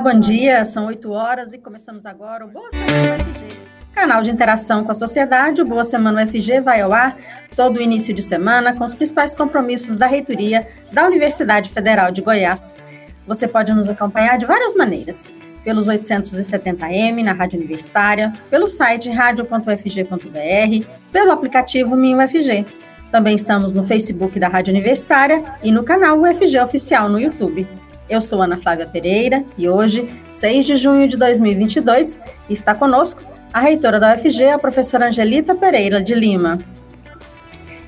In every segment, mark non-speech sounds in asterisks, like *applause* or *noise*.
Bom dia. São 8 horas e começamos agora o Boa Semana UFG. Canal de interação com a sociedade, o Boa Semana UFG vai ao ar todo o início de semana com os principais compromissos da reitoria da Universidade Federal de Goiás. Você pode nos acompanhar de várias maneiras pelos 870M na Rádio Universitária, pelo site radio.ufg.br, pelo aplicativo MinUFG. Também estamos no Facebook da Rádio Universitária e no canal UFG Oficial no YouTube. Eu sou Ana Flávia Pereira e hoje, 6 de junho de 2022, está conosco a reitora da UFG, a professora Angelita Pereira de Lima.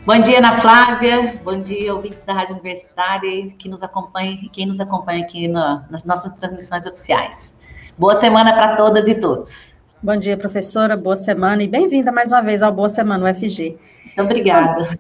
Bom dia, Ana Flávia. Bom dia, ouvintes da Rádio Universitária que nos acompanham e quem nos acompanha aqui na, nas nossas transmissões oficiais. Boa semana para todas e todos. Bom dia, professora. Boa semana e bem-vinda mais uma vez ao Boa Semana UFG. Muito obrigada.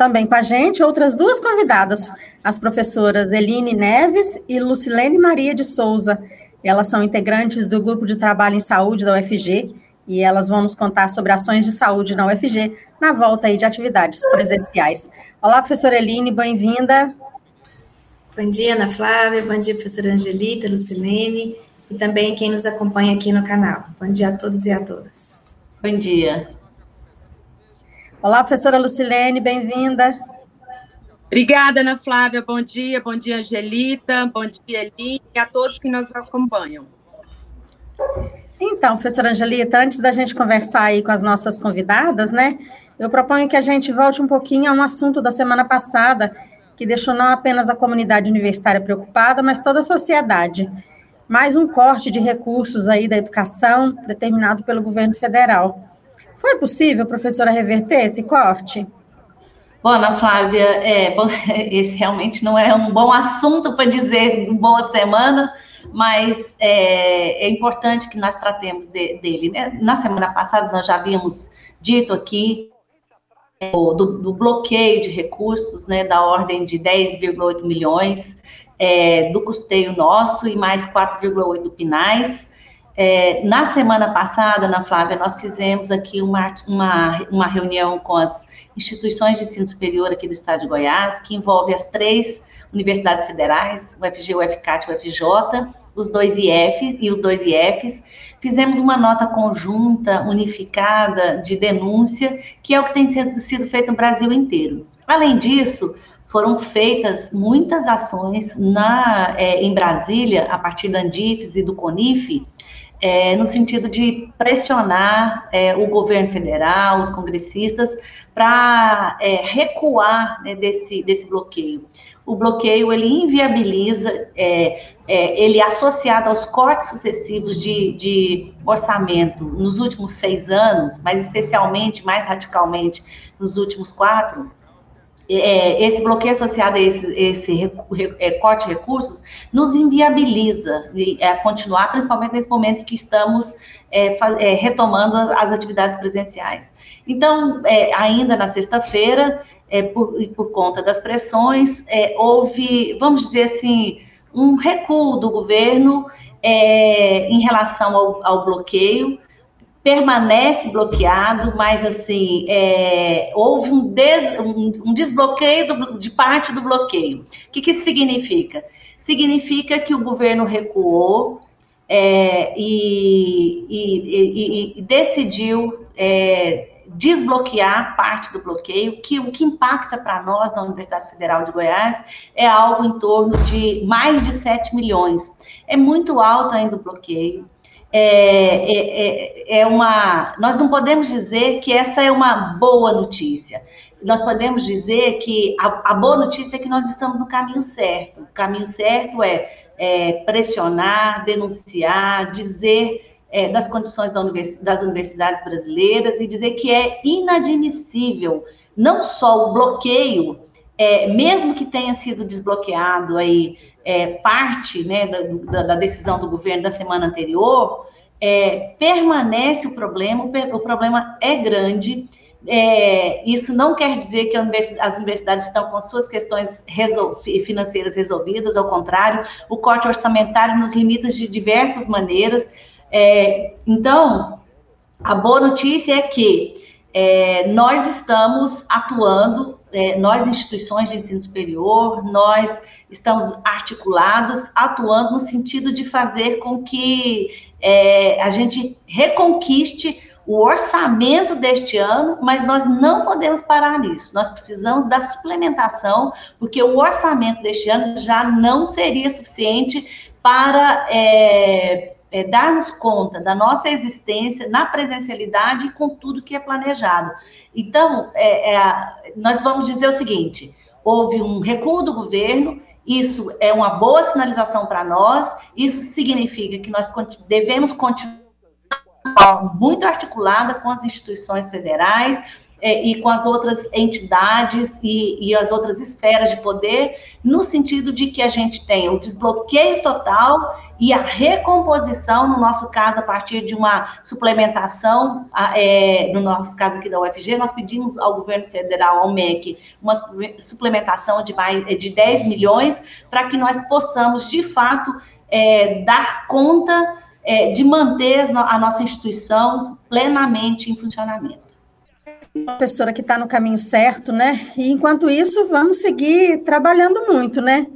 Também com a gente, outras duas convidadas, as professoras Eline Neves e Lucilene Maria de Souza. Elas são integrantes do Grupo de Trabalho em Saúde da UFG e elas vão nos contar sobre ações de saúde na UFG na volta aí de atividades presenciais. Olá, professora Eline, bem-vinda. Bom dia, Ana Flávia, bom dia, professora Angelita, Lucilene e também quem nos acompanha aqui no canal. Bom dia a todos e a todas. Bom dia. Olá, professora Lucilene, bem-vinda. Obrigada, Ana Flávia. Bom dia, bom dia, Angelita, bom dia, Eline, e a todos que nos acompanham. Então, professora Angelita, antes da gente conversar aí com as nossas convidadas, né, eu proponho que a gente volte um pouquinho a um assunto da semana passada, que deixou não apenas a comunidade universitária preocupada, mas toda a sociedade mais um corte de recursos aí da educação determinado pelo governo federal. Foi possível, professora, reverter esse corte? Bom, Ana Flávia, é, bom, *laughs* esse realmente não é um bom assunto para dizer boa semana, mas é, é, importante que nós tratemos de, dele. Né? Na semana passada, nós já havíamos dito aqui é, do, do bloqueio de recursos, né, da ordem de 10,8 milhões, é, do custeio nosso e mais 4,8 do Pinais. É, na semana passada, na Flávia, nós fizemos aqui uma, uma, uma reunião com as instituições de ensino superior aqui do estado de Goiás, que envolve as três universidades federais, o FG, o FCAT e o FJ, os dois IFs e os dois IFs. Fizemos uma nota conjunta, unificada, de denúncia, que é o que tem sido, feito no Brasil inteiro. Além disso, foram feitas muitas ações na, é, em Brasília, a partir da Andifes e do CONIF, é, no sentido de pressionar é, o governo federal, os congressistas, para é, recuar né, desse, desse bloqueio. O bloqueio, ele inviabiliza, é, é, ele associado aos cortes sucessivos de, de orçamento nos últimos seis anos, mas especialmente, mais radicalmente, nos últimos quatro, é, esse bloqueio associado a esse, esse é, corte de recursos nos inviabiliza é, continuar, principalmente nesse momento em que estamos é, é retomando as atividades presenciais. Então, é, ainda na sexta-feira, por, por, conta das pressões, houve, vamos dizer assim, um recuo do governo em relação ao, ao bloqueio, permanece bloqueado, mas assim é, houve um, des, um, um desbloqueio do, de parte do bloqueio. O que, que isso significa? Significa que o governo recuou é, e, e, e, e, decidiu é, desbloquear parte do bloqueio, que o que impacta para nós na Universidade Federal de Goiás é algo em torno de mais de 7 milhões. É muito alto ainda o bloqueio é, é, é, é uma. Nós não podemos dizer que essa é uma boa notícia. Nós podemos dizer que a, a boa notícia é que nós estamos no caminho certo. O caminho certo é, é pressionar, denunciar, dizer é, das condições da univers, das universidades brasileiras e dizer que é inadmissível não só o bloqueio é, mesmo que tenha sido desbloqueado aí é, parte né, da, da, decisão do governo da semana anterior, é, permanece o problema, o problema é grande. É, isso não quer dizer que universidade, as universidades estão com suas questões financeiras resolvidas, ao contrário, o corte orçamentário nos limita de diversas maneiras. É, então, a boa notícia é que é, nós estamos atuando, é, nós, instituições de ensino superior, nós estamos articulados, atuando no sentido de fazer com que é, a gente reconquiste o orçamento deste ano, mas nós não podemos parar nisso. Nós precisamos da suplementação, porque o orçamento deste ano já não seria suficiente para é, é, darmos conta da nossa existência na presencialidade com tudo que é planejado. Então, é, é nós vamos dizer o seguinte: houve um recuo do governo, isso é uma boa sinalização para nós, isso significa que nós devemos continuar muito articulada com as instituições federais, é, e com as outras entidades e, e, as outras esferas de poder, no sentido de que a gente tenha o desbloqueio total e a recomposição, no nosso caso, a partir de uma suplementação, é, no nosso caso aqui da UFG, nós pedimos ao governo federal, ao MEC, uma suplementação de, mais, de 10 milhões, para que nós possamos, de fato, é, dar conta é, de manter a nossa instituição plenamente em funcionamento professora que está no caminho certo, né? E enquanto isso, vamos seguir trabalhando muito, né?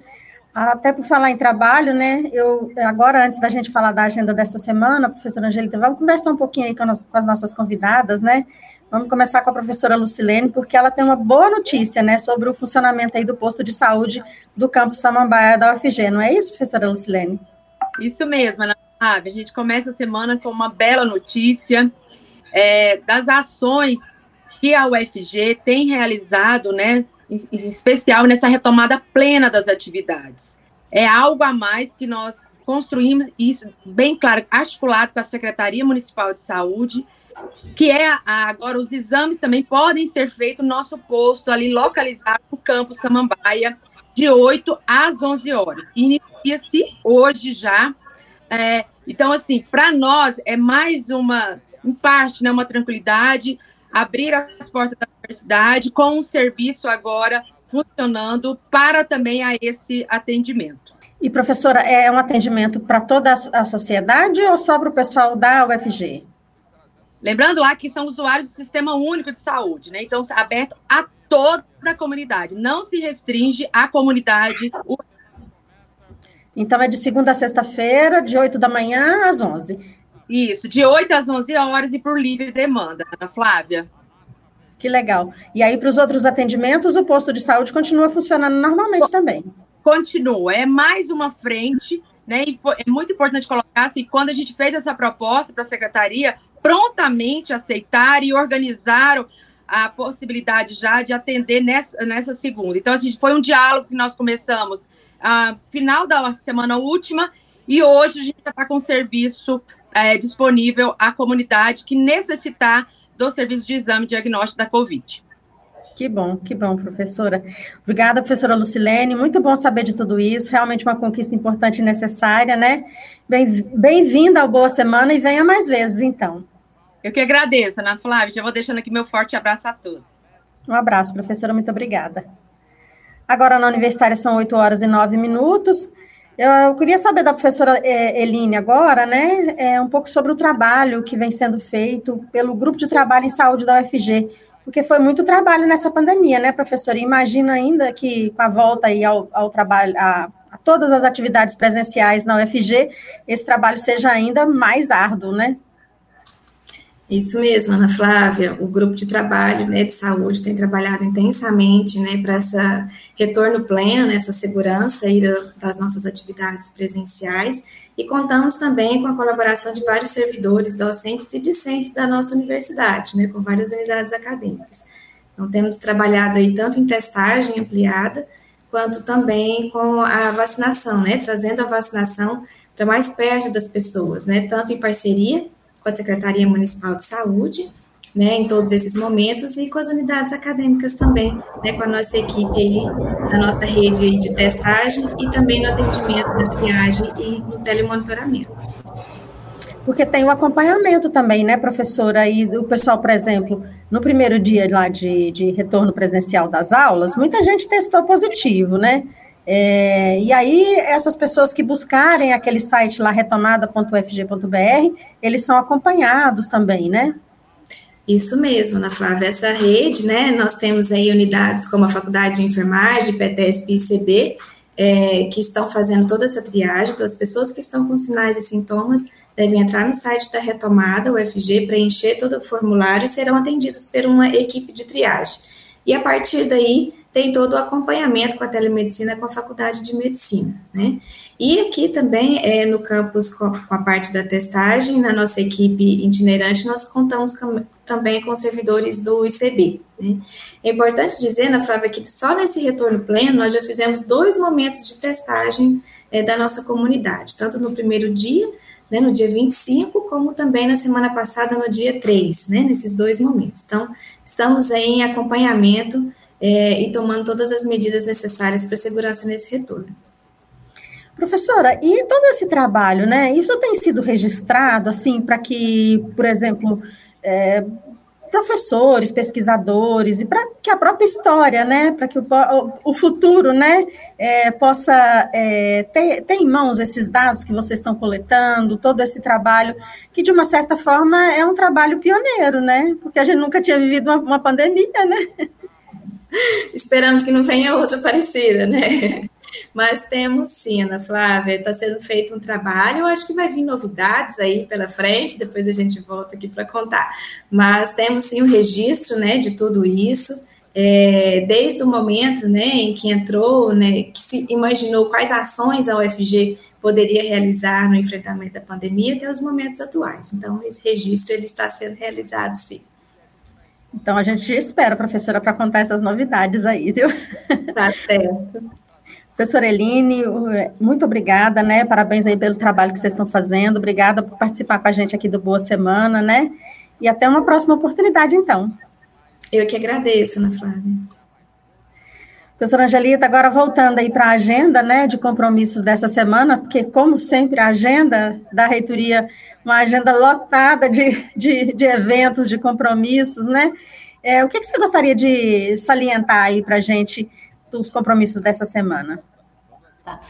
Até por falar em trabalho, né? Eu agora, antes da gente falar da agenda dessa semana, professora Angelita, vamos conversar um pouquinho aí com, com as nossas convidadas, né? Vamos começar com a professora Lucilene, porque ela tem uma boa notícia, né, sobre o funcionamento aí do posto de saúde do campus Samambaia da UFG, não é isso, professora Lucilene? Isso mesmo, Ana A gente começa a semana com uma bela notícia é, das ações que a UFG tem realizado, né, em, especial nessa retomada plena das atividades. É algo a mais que nós construímos, isso bem claro, articulado com a Secretaria Municipal de Saúde, que é a, agora os exames também podem ser feitos no nosso posto ali localizado no campo Samambaia, de 8 às 11 horas. Inicia-se hoje já. É, então, assim, para nós é mais uma, em parte, né, uma tranquilidade, abrir as portas da universidade com um serviço agora funcionando para também a esse atendimento. E, professora, é um atendimento para toda a sociedade ou só para o pessoal da UFG? Lembrando lá que são usuários do Sistema Único de Saúde, né? Então, aberto a toda a comunidade, não se restringe à comunidade. Então, é de segunda a sexta-feira, de 8 da manhã às 11. Isso, de 8 às 11 horas e por livre demanda, Ana Flávia. Que legal. E aí, para os outros atendimentos, o posto de saúde continua funcionando normalmente também? Continua. É mais uma frente, né? E foi, é muito importante colocar assim, quando a gente fez essa proposta para a secretaria, prontamente aceitaram e organizaram a possibilidade já de atender nessa, nessa segunda. Então, a gente foi um diálogo que nós começamos a final da semana última e hoje a gente já está com serviço é, disponível à comunidade que necessitar do serviço de exame diagnóstico da Covid. Que bom, que bom, professora. Obrigada, professora Lucilene. Muito bom saber de tudo isso. Realmente uma conquista importante e necessária, né? Bem-vinda ao Boa Semana e venha mais vezes, então. Eu que agradeço, Ana Flávia. Já vou deixando aqui meu forte abraço a todos. Um abraço, professora. Muito obrigada. Agora na Universitária são 8 horas e 9 minutos. Eu queria saber da professora é, Eline agora, né, é, um pouco sobre o trabalho que vem sendo feito pelo Grupo de Trabalho em Saúde da UFG, porque foi muito trabalho nessa pandemia, né, professora? imagina ainda que com a volta aí ao, ao trabalho, a, a, todas as atividades presenciais na UFG, esse trabalho seja ainda mais árduo, né? Isso mesmo, Ana Flávia. O grupo de trabalho né, de saúde tem trabalhado intensamente né, para esse retorno pleno, né, segurança aí das, das, nossas atividades presenciais e contamos também com a colaboração de vários servidores, docentes e discentes da nossa universidade, né, com várias unidades acadêmicas. Então, temos trabalhado aí tanto em testagem ampliada, quanto também com a vacinação, né, trazendo a vacinação para mais perto das pessoas, né, tanto em parceria com a Secretaria Municipal de Saúde, né, em todos esses momentos e com as unidades acadêmicas também, né, com a nossa equipe aí, a nossa rede de testagem e também no atendimento da triagem e no telemonitoramento. Porque tem o acompanhamento também, né, professora? E o pessoal, por exemplo, no primeiro dia lá de, de retorno presencial das aulas, muita gente testou positivo, né? É, e aí, essas pessoas que buscarem aquele site lá, retomada.ufg.br, eles são acompanhados também, né? Isso mesmo, Ana Flávia. Essa rede, né, nós temos aí unidades como a Faculdade de Enfermagem, PTSP e ICB, é, que estão fazendo toda essa triagem, então as pessoas que estão com sinais e sintomas devem entrar no site da retomada, UFG, preencher todo o formulário e serão atendidos por uma equipe de triagem. E a partir daí, tem todo o acompanhamento com a telemedicina com a faculdade de medicina, né? E aqui também, é, no campus, com, a parte da testagem, na nossa equipe itinerante, nós contamos com, também com servidores do ICB, né? É importante dizer, na Flávia, que só nesse retorno pleno, nós já fizemos dois momentos de testagem é, da nossa comunidade, tanto no primeiro dia, né, no dia 25, como também na semana passada, no dia 3, né, nesses dois momentos. Então, estamos em acompanhamento é, e tomando todas as medidas necessárias para segurança nesse retorno. Professora, e todo esse trabalho, né? Isso tem sido registrado, assim, para que, por exemplo, é, professores, pesquisadores, e para que a própria história, né, para que o, o, futuro, né, é, possa é, ter, ter em mãos esses dados que vocês estão coletando, todo esse trabalho, que de uma certa forma é um trabalho pioneiro, né, porque a gente nunca tinha vivido uma, uma pandemia, né. *laughs* Esperamos que não venha outra parecida, né? Mas temos sim, Ana Flávia, está sendo feito um trabalho, eu acho que vai vir novidades aí pela frente, depois a gente volta aqui para contar. Mas temos sim o registro né, de tudo isso, é, desde o momento né, em que entrou, né, que se imaginou quais ações a UFG poderia realizar no enfrentamento da pandemia até os momentos atuais. Então, esse registro ele está sendo realizado sim. Então, a gente espera, professora, para contar essas novidades aí, viu? Tá certo. Professora Eline, muito obrigada, né? Parabéns aí pelo trabalho que vocês estão fazendo. Obrigada por participar com a gente aqui do Boa Semana, né? E até uma próxima oportunidade, então. Eu que agradeço, Ana Flávia. Professora Angelita, agora voltando aí para a agenda, né, de compromissos dessa semana, porque, como sempre, a agenda da reitoria, uma agenda lotada de, de, de eventos, de compromissos, né? É, o que, que você gostaria de salientar aí para a gente dos compromissos dessa semana? Tá.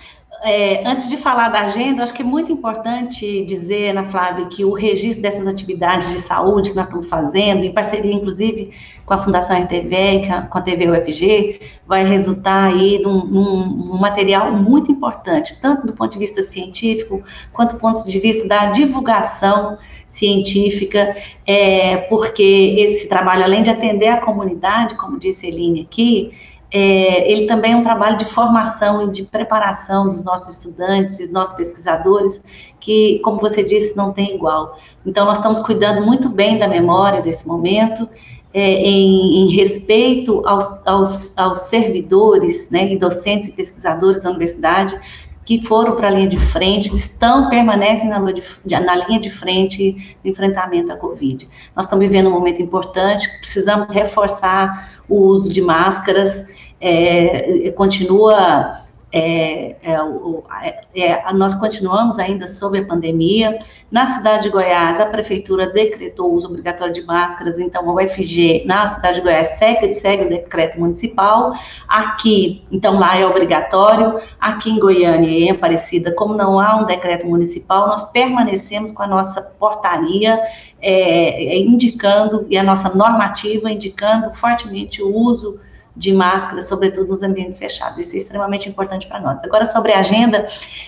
É, antes de falar da agenda, acho que é muito importante dizer, Ana Flávia, que o registro dessas atividades de saúde que nós estamos fazendo, em parceria, inclusive, com a Fundação RTV, com a TV UFG, vai resultar aí num, num, material muito importante, tanto do ponto de vista científico, quanto do ponto de vista da divulgação científica, é, porque esse trabalho, além de atender a comunidade, como disse a Eline aqui, é, ele também é um trabalho de formação e de preparação dos nossos estudantes e nossos pesquisadores, que, como você disse, não tem igual. Então, nós estamos cuidando muito bem da memória desse momento, é, em, em, respeito aos, aos, aos servidores, né, e docentes e pesquisadores da universidade, que foram para a linha de frente, estão, permanecem na, na, linha de frente do enfrentamento à Covid. Nós estamos vivendo um momento importante, precisamos reforçar o uso de máscaras, é, continua é, é, é, nós continuamos ainda sob a pandemia. Na cidade de Goiás, a prefeitura decretou o uso obrigatório de máscaras, então a UFG na cidade de Goiás segue, segue o decreto municipal. Aqui, então lá é obrigatório. Aqui em Goiânia e em Aparecida, como não há um decreto municipal, nós permanecemos com a nossa portaria é, indicando, e a nossa normativa indicando fortemente o uso de máscara, sobretudo nos ambientes fechados. Isso é extremamente importante para nós. Agora, sobre a agenda,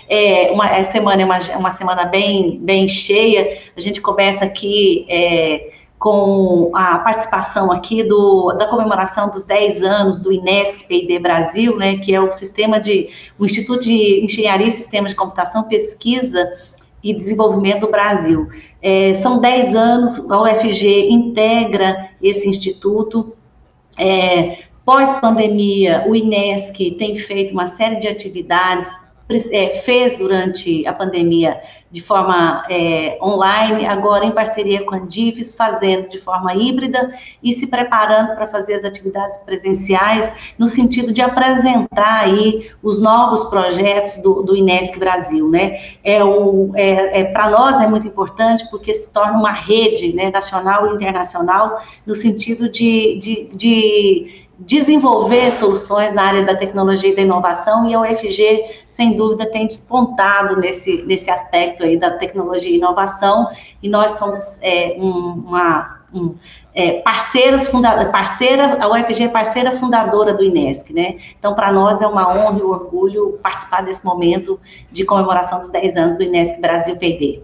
é, uma, a semana é uma, uma semana bem, bem cheia. A gente começa aqui é, com a participação aqui do, da comemoração dos 10 anos do INESC P&D Brasil, né, que é o sistema de, o Instituto de Engenharia e Sistemas de Computação, Pesquisa e Desenvolvimento do Brasil. É, são 10 anos, a UFG integra esse instituto, é, Pós-pandemia, o INESC tem feito uma série de atividades é, fez durante a pandemia de forma é, online, agora em parceria com a Andifes, fazendo de forma híbrida e se preparando para fazer as atividades presenciais, no sentido de apresentar aí os novos projetos do, do Inesc Brasil, né? É, é, é para nós é muito importante porque se torna uma rede né, nacional e internacional no sentido de, de, de desenvolver soluções na área da tecnologia e da inovação, e a UFG, sem dúvida, tem despontado nesse, nesse aspecto aí da tecnologia e inovação, e nós somos é, um, uma um, é, parceiras funda parceira, a UFG é parceira fundadora do INESC, né? Então, para nós é uma honra e um orgulho participar desse momento de comemoração dos 10 anos do INESC Brasil PD.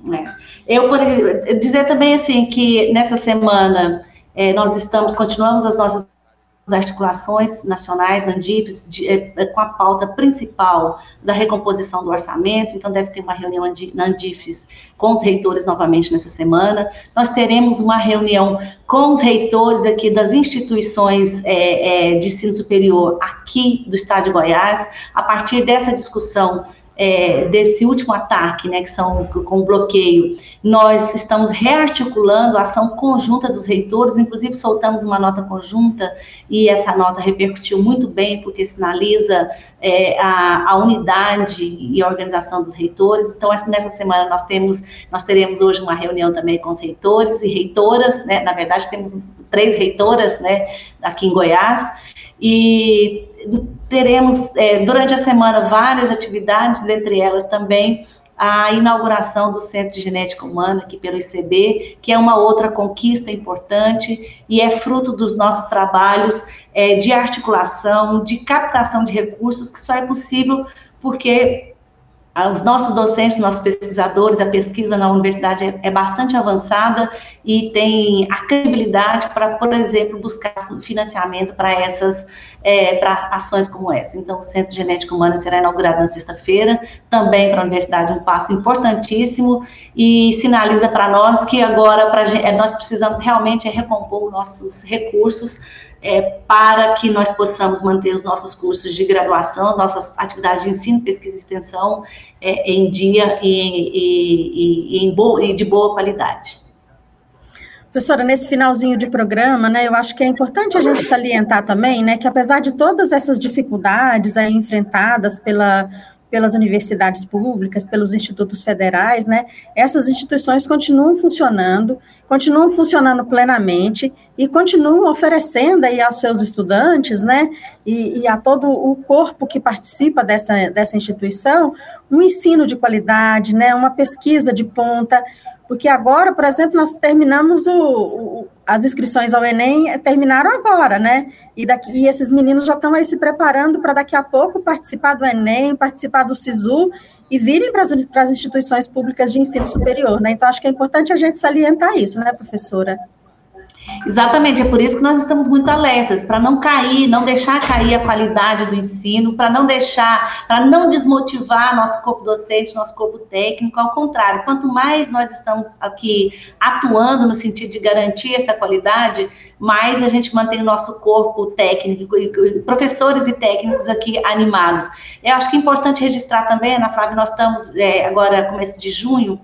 Né? Eu poderia dizer também assim que nessa semana é, nós estamos, continuamos as nossas articulações nacionais, Andifes, é, é, com a pauta principal da recomposição do orçamento, então deve ter uma reunião na Andifes com os reitores novamente nessa semana. Nós teremos uma reunião com os reitores aqui das instituições é, é, de ensino superior aqui do estado de Goiás, a partir dessa discussão é, desse último ataque, né, que são com bloqueio, nós estamos rearticulando a ação conjunta dos reitores, inclusive soltamos uma nota conjunta e essa nota repercutiu muito bem, porque sinaliza é, a, a, unidade e a organização dos reitores. Então, nessa semana nós temos, nós teremos hoje uma reunião também com os reitores e reitoras, né, na verdade temos três reitoras, né, aqui em Goiás, e teremos é, durante a semana várias atividades, dentre elas também a inauguração do Centro de Genética Humana aqui pelo ICB, que é uma outra conquista importante e é fruto dos nossos trabalhos é, de articulação, de captação de recursos, que só é possível porque os nossos docentes, nossos pesquisadores, a pesquisa na universidade é, é bastante avançada e tem a credibilidade para, por exemplo, buscar financiamento para essas, é, para ações como essa. Então, o Centro de Genética Humana será inaugurado na sexta-feira, também para a universidade um passo importantíssimo e sinaliza para nós que agora pra, é, nós precisamos realmente recompor os nossos recursos é, para que nós possamos manter os nossos cursos de graduação, nossas atividades de ensino, pesquisa e extensão é, em dia e, e, e, em e de boa qualidade. Professora, nesse finalzinho de programa, né, eu acho que é importante a gente salientar também, né, que apesar de todas essas dificuldades aí enfrentadas pela pelas universidades públicas, pelos institutos federais, né? Essas instituições continuam funcionando, continuam funcionando plenamente e continuam oferecendo aí aos seus estudantes, né? E, e a todo o corpo que participa dessa, dessa instituição, um ensino de qualidade, né? Uma pesquisa de ponta, porque agora, por exemplo, nós terminamos o, o, as inscrições ao Enem, terminaram agora, né? E, daqui, e esses meninos já estão aí se preparando para daqui a pouco participar do Enem, participar do SISU e virem para as instituições públicas de ensino superior, né? Então, acho que é importante a gente salientar isso, né, professora? Exatamente, é por isso que nós estamos muito alertas, para não cair, não deixar cair a qualidade do ensino, para não deixar, para não desmotivar nosso corpo docente, nosso corpo técnico, ao contrário, quanto mais nós estamos aqui atuando no sentido de garantir essa qualidade, mais a gente mantém o nosso corpo técnico, professores e técnicos aqui animados. Eu acho que é importante registrar também, Ana Flávia, nós estamos é, agora, começo de junho,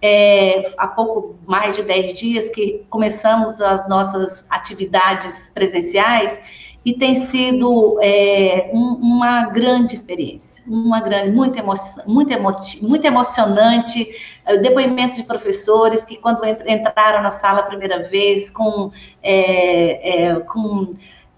é, há pouco mais de 10 dias que começamos as nossas atividades presenciais e tem sido é, um, uma grande experiência, uma grande, muito, emo, muito, emo, muito emocionante, é, depoimentos de professores que quando entraram na sala a primeira vez com, é, é com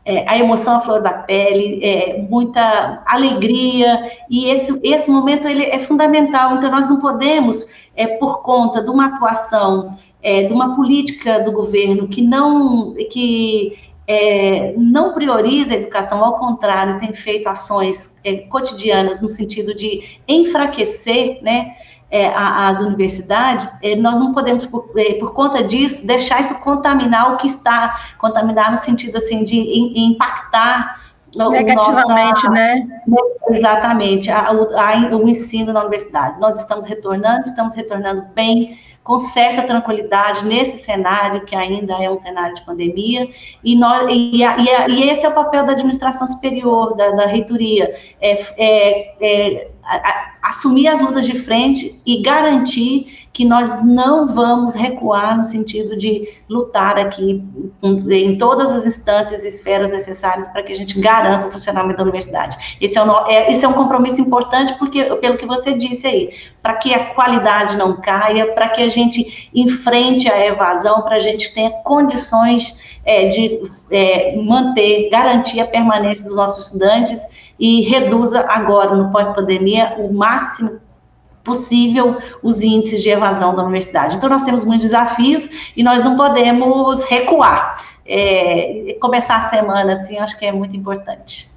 é, a emoção à flor da pele, é, muita alegria, e esse, esse momento ele é fundamental, então nós não podemos é, por conta de uma atuação, é, de uma política do governo que não, que, é, não prioriza a educação, ao contrário, tem feito ações é, cotidianas no sentido de enfraquecer, né, é, as universidades, é, nós não podemos, por, é, por, conta disso, deixar isso contaminar o que está, contaminar no sentido, assim, de in, impactar Negativamente, nossa, né? Exatamente, a, a, o ensino na universidade. Nós estamos retornando, estamos retornando bem, com certa tranquilidade nesse cenário, que ainda é um cenário de pandemia, e, nós, e, e, e esse é o papel da administração superior, da, da reitoria, é, é, é assumir as lutas de frente e garantir que nós não vamos recuar no sentido de lutar aqui em todas as instâncias e esferas necessárias para que a gente garanta o funcionamento da universidade. Esse é, um, é, esse é um compromisso importante, porque, pelo que você disse aí, para que a qualidade não caia, para que a gente enfrente a evasão, para a gente tenha condições é, de é, manter, garantir a permanência dos nossos estudantes e reduza agora, no pós-pandemia, o máximo possível os índices de evasão da universidade. Então, nós temos muitos desafios e nós não podemos recuar. É, começar a semana, assim, acho que é muito importante.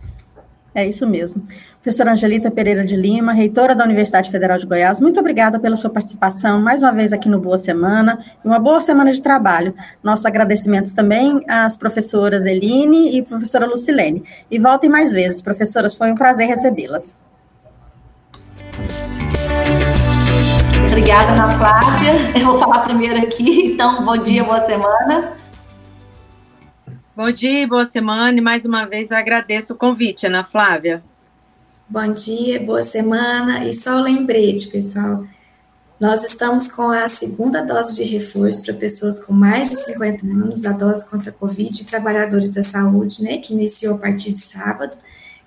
É isso mesmo. Professora Angelita Pereira de Lima, reitora da Universidade Federal de Goiás, muito obrigada pela sua participação mais uma vez aqui no Boa Semana e uma boa semana de trabalho. Nossos agradecimentos também às professoras Eline e professora Lucilene. E voltem mais vezes, professoras, foi um prazer recebê-las. Obrigada, Ana Flávia. Eu vou falar primeiro aqui, então, bom dia, boa semana. Bom dia, boa semana, e mais uma vez eu agradeço o convite, Ana Flávia. Bom dia, boa semana, e só um lembrete, pessoal, nós estamos com a segunda dose de reforço para pessoas com mais de 50 anos, a dose contra a Covid, e trabalhadores da saúde, né, que iniciou a partir de sábado,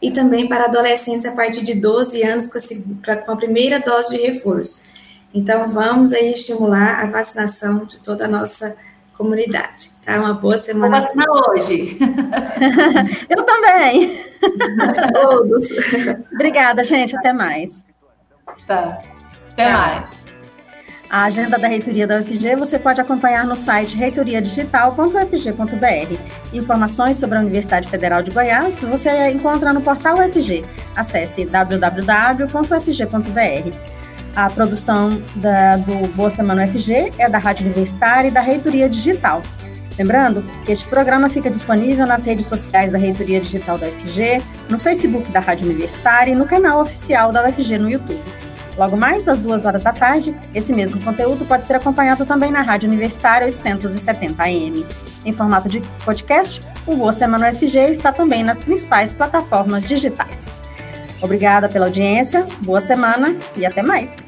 e também para adolescentes a partir de 12 anos com a, com a primeira dose de reforço. Então, vamos aí estimular a vacinação de toda a nossa comunidade. Tá? Uma boa semana. Vou vacinar hoje. *laughs* Eu também. *laughs* Todos. Obrigada, gente. Até mais. Tá. Até mais. A agenda da reitoria da UFG você pode acompanhar no site reitoriadigital.ufg.br. Informações sobre a Universidade Federal de Goiás você encontra no portal UFG. Acesse www.ufg.br. A produção da, do Boa Semana UFG é da Rádio Universitária e da Reitoria Digital. Lembrando que este programa fica disponível nas redes sociais da Reitoria Digital da UFG, no Facebook da Rádio Universitária e no canal oficial da UFG no YouTube. Logo mais, às duas horas da tarde, esse mesmo conteúdo pode ser acompanhado também na Rádio Universitária 870 AM. Em formato de podcast, o Boa Semana UFG está também nas principais plataformas digitais. Obrigada pela audiência, boa semana e até mais!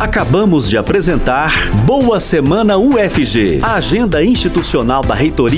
Acabamos de apresentar Boa Semana UFG, a agenda institucional da reitoria